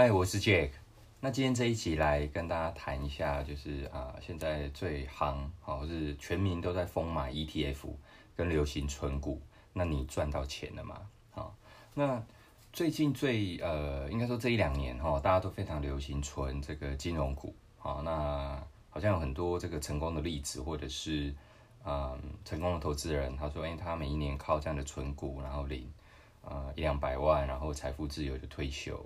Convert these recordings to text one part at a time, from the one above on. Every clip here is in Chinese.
嗨，我是 Jack。那今天这一集来跟大家谈一下，就是啊，现在最夯，好是全民都在疯买 ETF 跟流行存股。那你赚到钱了吗？好，那最近最呃，应该说这一两年哈，大家都非常流行存这个金融股。好，那好像有很多这个成功的例子，或者是嗯成功的投资人，他说，哎，他每一年靠这样的存股，然后领呃一两百万，然后财富自由就退休。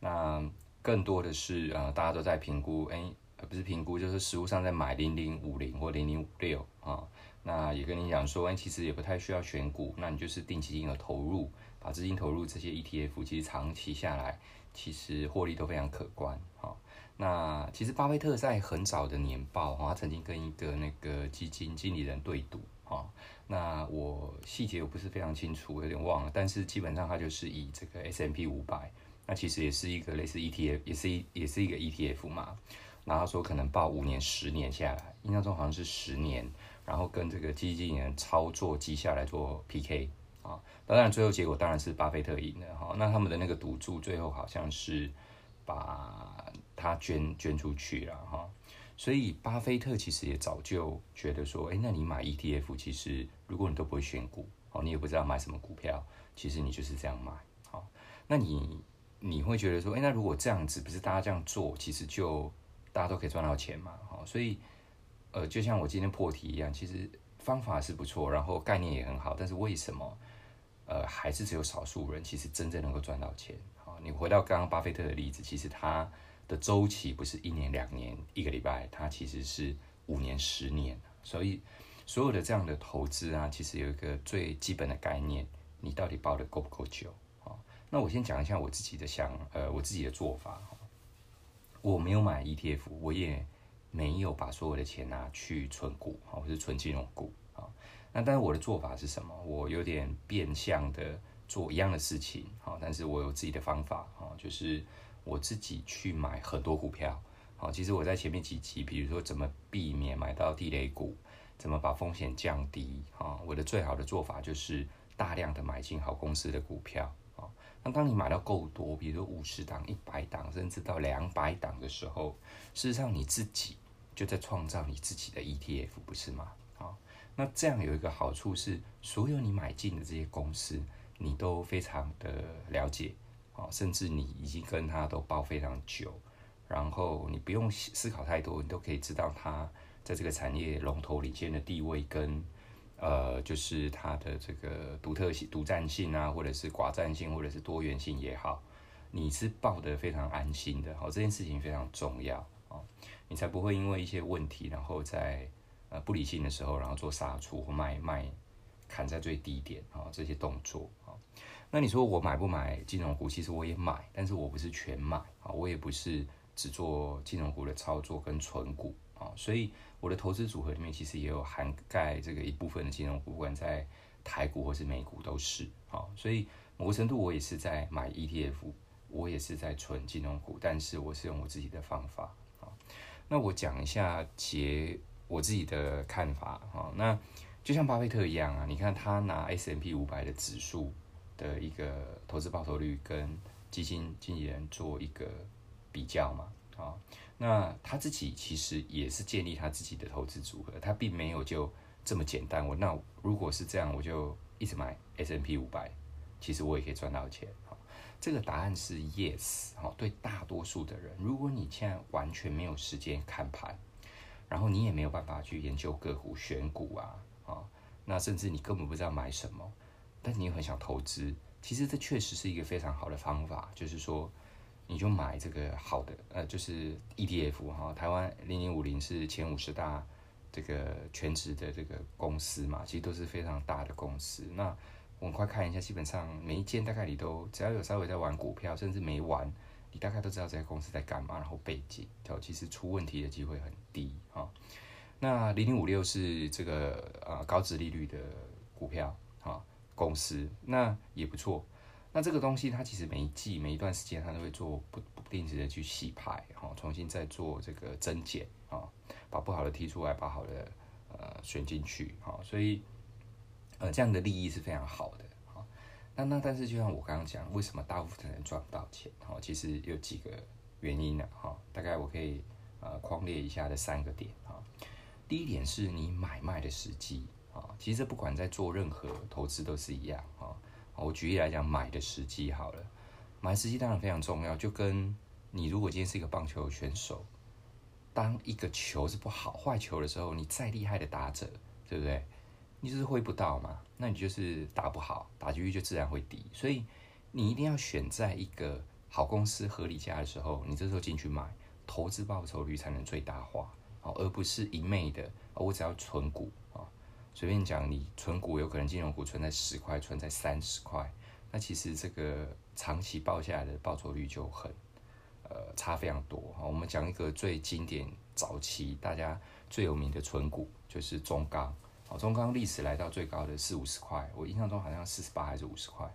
那更多的是呃，大家都在评估，哎，不是评估，就是实物上在买零零五零或零零五六啊。那也跟你讲说，哎，其实也不太需要选股，那你就是定期金额投入，把资金投入这些 ETF，其实长期下来，其实获利都非常可观哈。那其实巴菲特在很早的年报哈，他曾经跟一个那个基金经理人对赌哈。那我细节我不是非常清楚，有点忘了，但是基本上他就是以这个 S M P 五百。那其实也是一个类似 ETF，也是一也是一个 ETF 嘛。然后说可能报五年、十年下来，印象中好像是十年，然后跟这个基金人操作绩下来做 PK 啊。当然最后结果当然是巴菲特赢了哈。那他们的那个赌注最后好像是把它捐捐出去了哈。所以巴菲特其实也早就觉得说，哎，那你买 ETF，其实如果你都不会选股哦，你也不知道买什么股票，其实你就是这样买好，那你。你会觉得说，哎，那如果这样子，不是大家这样做，其实就大家都可以赚到钱嘛？哈，所以，呃，就像我今天破题一样，其实方法是不错，然后概念也很好，但是为什么，呃，还是只有少数人其实真正能够赚到钱？好，你回到刚刚巴菲特的例子，其实他的周期不是一年、两年、一个礼拜，他其实是五年、十年。所以，所有的这样的投资啊，其实有一个最基本的概念，你到底抱的够不够久？那我先讲一下我自己的想，呃，我自己的做法。我没有买 ETF，我也没有把所有的钱拿去存股，哈，或是存金融股，啊。那但是我的做法是什么？我有点变相的做一样的事情，哈，但是我有自己的方法，啊，就是我自己去买很多股票，好，其实我在前面几集，比如说怎么避免买到地雷股，怎么把风险降低，啊，我的最好的做法就是大量的买进好公司的股票。那当你买到够多，比如说五十档、一百档，甚至到两百档的时候，事实上你自己就在创造你自己的 ETF，不是吗？啊，那这样有一个好处是，所有你买进的这些公司，你都非常的了解，啊，甚至你已经跟他都包非常久，然后你不用思考太多，你都可以知道他在这个产业龙头领先的地位跟。呃，就是它的这个独特性、独占性啊，或者是寡占性，或者是多元性也好，你是抱得非常安心的。好，这件事情非常重要啊，你才不会因为一些问题，然后在呃不理性的时候，然后做杀出或卖卖砍在最低点啊，这些动作啊。那你说我买不买金融股？其实我也买，但是我不是全买啊，我也不是只做金融股的操作跟存股啊，所以。我的投资组合里面其实也有涵盖这个一部分的金融股，不管在台股或是美股都是好，所以某个程度我也是在买 ETF，我也是在存金融股，但是我是用我自己的方法啊。那我讲一下结我自己的看法哈。那就像巴菲特一样啊，你看他拿 S M P 五百的指数的一个投资报酬率跟基金经纪人做一个比较嘛啊。那他自己其实也是建立他自己的投资组合，他并没有就这么简单。我那如果是这样，我就一直买 S N P 五百，其实我也可以赚到钱。好，这个答案是 yes。好，对大多数的人，如果你现在完全没有时间看盘，然后你也没有办法去研究个股选股啊，啊，那甚至你根本不知道买什么，但你又很想投资，其实这确实是一个非常好的方法，就是说。你就买这个好的，呃，就是 ETF 哈，台湾零零五零是前五十大这个全职的这个公司嘛，其实都是非常大的公司。那我们快看一下，基本上每一间大概你都只要有稍微在玩股票，甚至没玩，你大概都知道这家公司在干嘛，然后背景，就其实出问题的机会很低哈。那零零五六是这个呃高值利率的股票哈公司，那也不错。那这个东西，它其实每一季、每一段时间，它都会做不不定时的去洗牌，哈，重新再做这个增减，啊，把不好的踢出来，把好的呃选进去，哈，所以呃这样的利益是非常好的，哈。那那但是就像我刚刚讲，为什么大部分的人赚不到钱？哈，其实有几个原因呢，哈，大概我可以呃框列一下的三个点哈。第一点是你买卖的时机啊，其实不管在做任何投资都是一样啊。我举例来讲，买的时机好了，买时机当然非常重要，就跟你如果今天是一个棒球选手，当一个球是不好坏球的时候，你再厉害的打者，对不对？你就是挥不到嘛，那你就是打不好，打击率就自然会低。所以你一定要选在一个好公司、合理价的时候，你这时候进去买，投资报酬率才能最大化，而不是一昧的，我只要存股啊，随便讲，你存股有可能金融股存在十块，存在三十块，那其实这个长期报下来的报酬率就很，呃，差非常多哈。我们讲一个最经典、早期大家最有名的存股，就是中钢。好，中钢历史来到最高的四五十块，我印象中好像四十八还是五十块。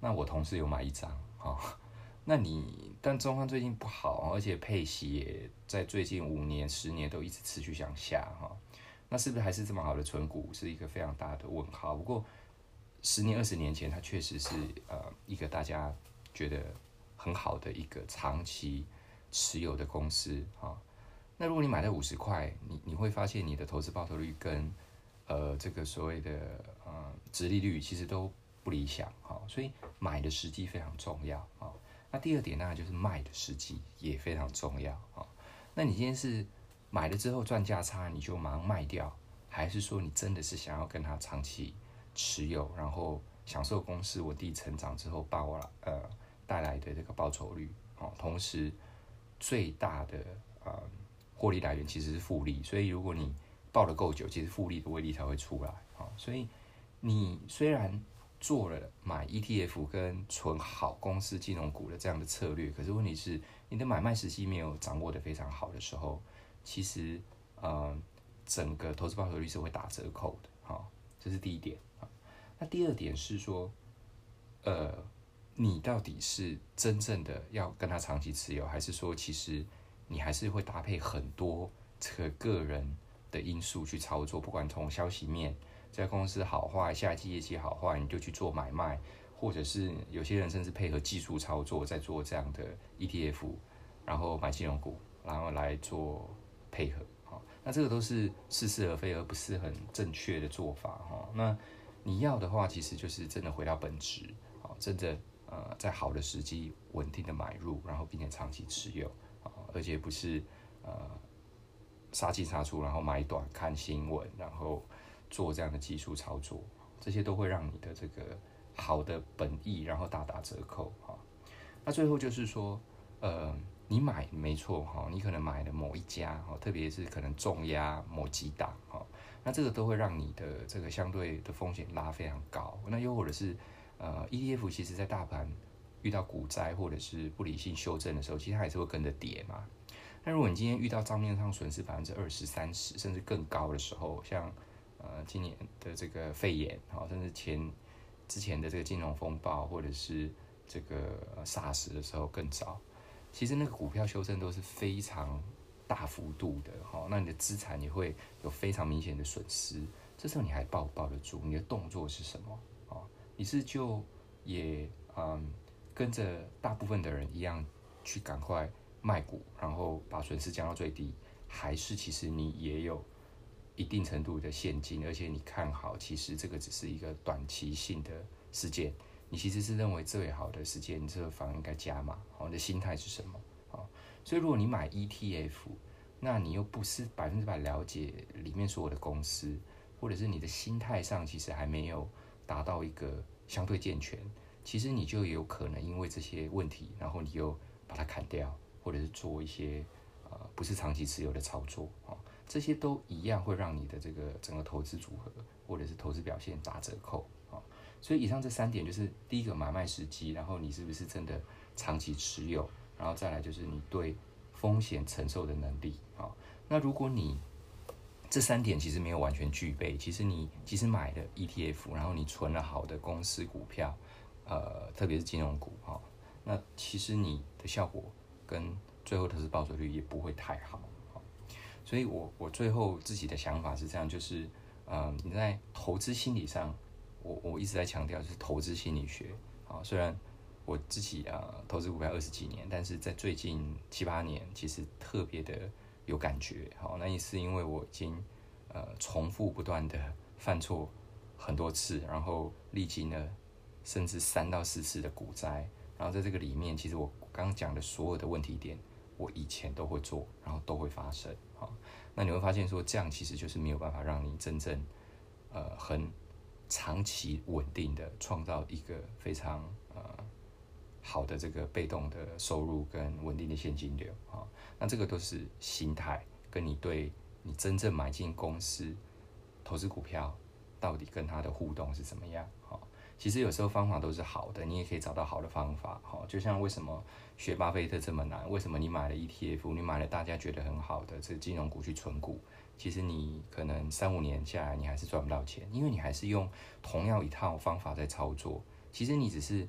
那我同事有买一张，哈，那你但中钢最近不好，而且配息也在最近五年、十年都一直持续向下，哈，那是不是还是这么好的存股，是一个非常大的问号。不过十年、二十年前，它确实是呃一个大家觉得很好的一个长期持有的公司，哈。那如果你买在五十块，你你会发现你的投资报酬率跟呃，这个所谓的呃，殖利率其实都不理想哈，所以买的时机非常重要啊。那第二点呢，就是卖的时机也非常重要啊。那你今天是买了之后赚价差，你就马上卖掉，还是说你真的是想要跟他长期持有，然后享受公司稳定成长之后报呃带来的这个报酬率啊？同时最大的呃获利来源其实是复利，所以如果你抱得够久，其实复利的威力才会出来啊！所以你虽然做了买 ETF 跟存好公司金融股的这样的策略，可是问题是你的买卖时机没有掌握的非常好的时候，其实呃整个投资报酬率是会打折扣的哈。这是第一点啊。那第二点是说，呃，你到底是真正的要跟他长期持有，还是说其实你还是会搭配很多这个个人？的因素去操作，不管从消息面，在公司好坏，下季业绩好坏，你就去做买卖，或者是有些人甚至配合技术操作，在做这样的 ETF，然后买金融股，然后来做配合，好，那这个都是似是而非，而不是很正确的做法，哈。那你要的话，其实就是真的回到本质，好，真的呃，在好的时机稳定的买入，然后并且长期持有，啊，而且不是呃。杀进杀出，然后买短看新闻，然后做这样的技术操作，这些都会让你的这个好的本意，然后大打折扣哈。那最后就是说，呃，你买没错哈，你可能买了某一家哈，特别是可能重压某几档哈，那这个都会让你的这个相对的风险拉非常高。那又或者是呃，ETF 其实在大盘遇到股灾或者是不理性修正的时候，其实它还是会跟着跌嘛。那如果你今天遇到账面上损失百分之二十三十甚至更高的时候，像呃今年的这个肺炎，好，甚至前之前的这个金融风暴，或者是这个 SARS 的时候更早，其实那个股票修正都是非常大幅度的，哈，那你的资产也会有非常明显的损失。这时候你还抱不抱得住？你的动作是什么？啊，你是就也嗯跟着大部分的人一样去赶快。卖股，然后把损失降到最低，还是其实你也有一定程度的现金，而且你看好，其实这个只是一个短期性的事件，你其实是认为最好的时间，这个房应该加码，好，你的心态是什么？好，所以如果你买 ETF，那你又不是百分之百了解里面所有的公司，或者是你的心态上其实还没有达到一个相对健全，其实你就有可能因为这些问题，然后你又把它砍掉。或者是做一些呃不是长期持有的操作啊，这些都一样会让你的这个整个投资组合或者是投资表现打折扣。所以以上这三点就是第一个买卖时机，然后你是不是真的长期持有，然后再来就是你对风险承受的能力啊。那如果你这三点其实没有完全具备，其实你即使买了 ETF，然后你存了好的公司股票，呃，特别是金融股哈，那其实你的效果。跟最后投资报酬率也不会太好，所以我我最后自己的想法是这样，就是，呃，你在投资心理上我我一直在强调就是投资心理学啊。虽然我自己啊投资股票二十几年，但是在最近七八年其实特别的有感觉。好，那也是因为我已经呃重复不断的犯错很多次，然后历经了甚至三到四次的股灾。然后在这个里面，其实我刚刚讲的所有的问题点，我以前都会做，然后都会发生。好，那你会发现说这样其实就是没有办法让你真正呃很。长期稳定的创造一个非常呃好的这个被动的收入跟稳定的现金流啊，那这个都是心态跟你对你真正买进公司投资股票到底跟它的互动是怎么样啊？其实有时候方法都是好的，你也可以找到好的方法哈。就像为什么学巴菲特这么难？为什么你买了 ETF，你买了大家觉得很好的这金融股去存股？其实你可能三五年下来，你还是赚不到钱，因为你还是用同样一套方法在操作。其实你只是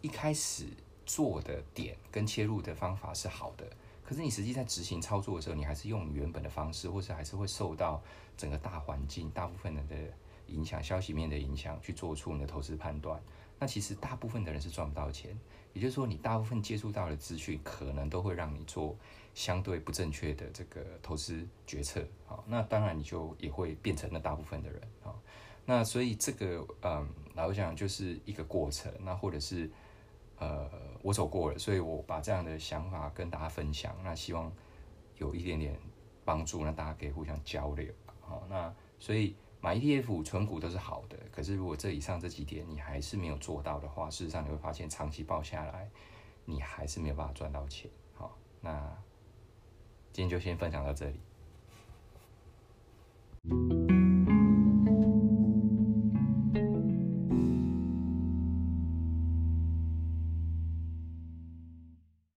一开始做的点跟切入的方法是好的，可是你实际在执行操作的时候，你还是用原本的方式，或者还是会受到整个大环境、大部分人的影响、消息面的影响，去做出你的投资判断。那其实大部分的人是赚不到钱，也就是说，你大部分接触到的资讯，可能都会让你做。相对不正确的这个投资决策，好，那当然你就也会变成了大部分的人，好，那所以这个，嗯，老实讲就是一个过程，那或者是，呃，我走过了，所以我把这样的想法跟大家分享，那希望有一点点帮助，那大家可以互相交流，好，那所以买 etf 存股都是好的可是如果这以上这几点你还是没有做到的话事实上你会发现长期抱下来你还是没有办法赚到钱。好那今天就先分享到这里。